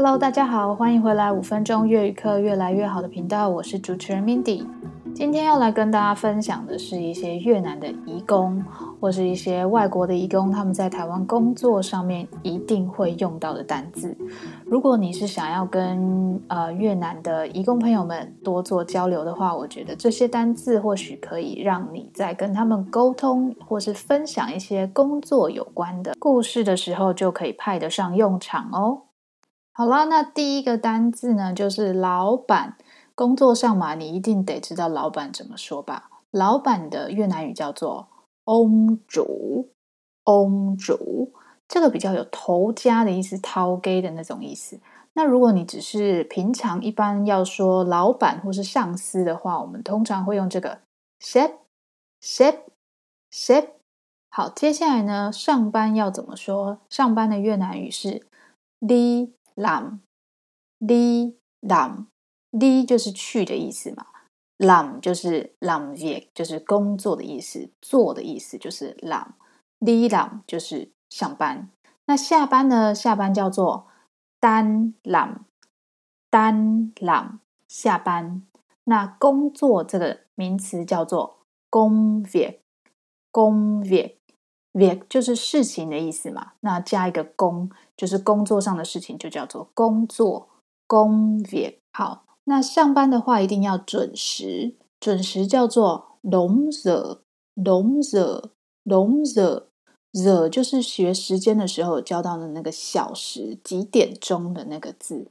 Hello，大家好，欢迎回来五分钟粤语课越来越好的频道，我是主持人 Mindy。今天要来跟大家分享的是一些越南的移工，或是一些外国的移工，他们在台湾工作上面一定会用到的单字。如果你是想要跟呃越南的移工朋友们多做交流的话，我觉得这些单字或许可以让你在跟他们沟通或是分享一些工作有关的故事的时候，就可以派得上用场哦。好啦，那第一个单字呢，就是老板。工作上嘛，你一定得知道老板怎么说吧？老板的越南语叫做 ông chủ，ông chủ，这个比较有头家的意思，头家的那种意思。那如果你只是平常一般要说老板或是上司的话，我们通常会用这个 sếp，sếp，sếp。好，接下来呢，上班要怎么说？上班的越南语是 đi làm，đi làm，đi 就是去的意思嘛，lam 就是 lam vie 就是工作的意思，做的意思就是 làm，đi lam 就是上班。那下班呢？下班叫做 dan lam dan lam 下班。那工作这个名词叫做 công việc，công việc。V 就是事情的意思嘛，那加一个工，就是工作上的事情，就叫做工作。工 v 好，那上班的话一定要准时，准时叫做 đúng giờ，đúng giờ，đúng giờ，giờ 就是学时间的时候教到的那个小时几点钟的那个字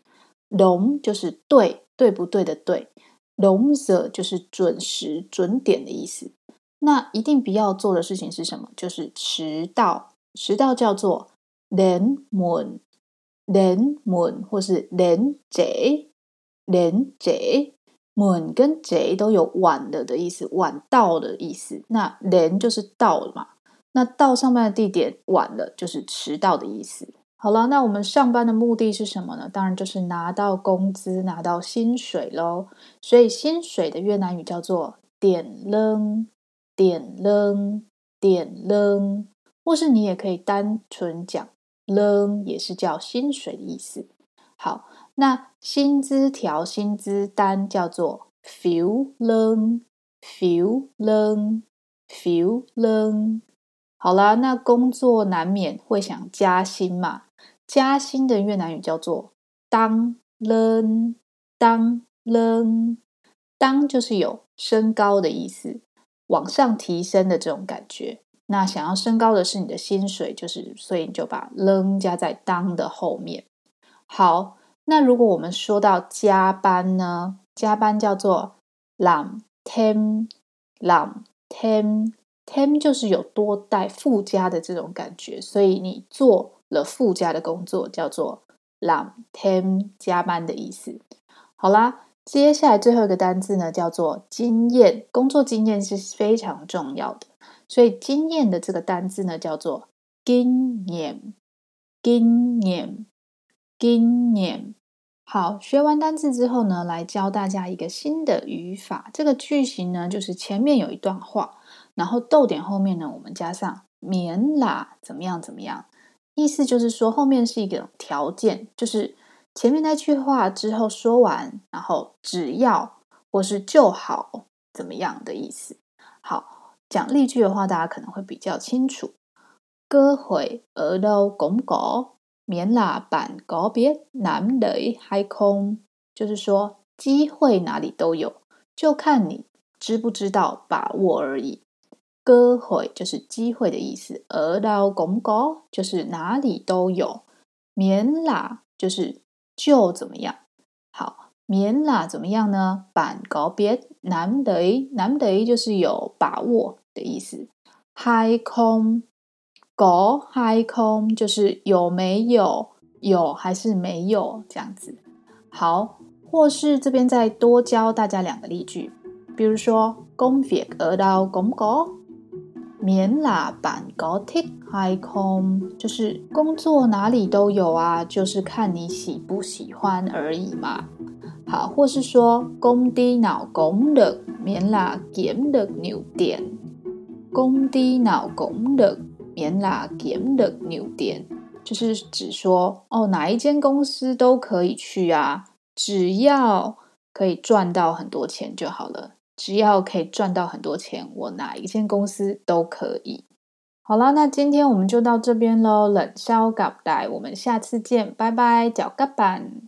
，đúng 就是对，对不对的对，đúng giờ 就是准时准点的意思。那一定不要做的事情是什么？就是迟到。迟到叫做 đến muộn，đến muộn 或是 đến trễ，đến trễ，muộn 跟 trễ 都有晚了的意思，晚到的意思。那 đến 就是到了嘛，那到上班的地点晚了就是迟到的意思。好了，那我们上班的目的是什么呢？当然就是拿到工资，拿到薪水喽。所以薪水的越南语叫做 tiền lương。点扔，点扔，或是你也可以单纯讲扔，也是叫薪水的意思。好，那薪资条、薪资单叫做 phiếu lương，phiếu lương，phiếu lương。好啦，那工作难免会想加薪嘛，加薪的越南语叫做 tăng lên，tăng lên，tăng 就是有升高的意思。往上提升的这种感觉，那想要升高的是你的薪水，就是所以你就把 ln 加在当的后面。好，那如果我们说到加班呢？加班叫做 làm thêm，làm thêm，thêm 就是有多带附加的这种感觉，所以你做了附加的工作，叫做 làm thêm，加班的意思。好啦。接下来最后一个单字呢，叫做经验。工作经验是非常重要的，所以经验的这个单字呢，叫做经验、经验经验。好，学完单字之后呢，来教大家一个新的语法。这个句型呢，就是前面有一段话，然后逗点后面呢，我们加上免啦，怎么样怎么样，意思就是说后面是一个条件，就是。前面那句话之后说完，然后只要或是就好怎么样的意思？好，讲例句的话，大家可能会比较清楚。cơ hội ở đâu cũng có, miễn là bạn có biết nắm lấy hay không，就是说机会哪里都有，就看你知不知道把握而已。歌会就是机会的意思，ở đâu cũng có 就是哪里都有免啦就是。就怎么样？好，免啦怎么样呢？板告别，难得难得就是有把握的意思。嗨空，够嗨空就是有没有有还是没有这样子。好，或是这边再多教大家两个例句，比如说公铁而到公狗。免喇板高铁 high com，就是工作哪里都有啊，就是看你喜不喜欢而已嘛。好，或是说工低脑工的免喇减的牛点，工低脑工的免喇减的牛点，就是指说哦，哪一间公司都可以去啊，只要可以赚到很多钱就好了。只要可以赚到很多钱，我哪一间公司都可以。好啦，那今天我们就到这边喽。冷笑咖带，我们下次见，拜拜，脚甲板。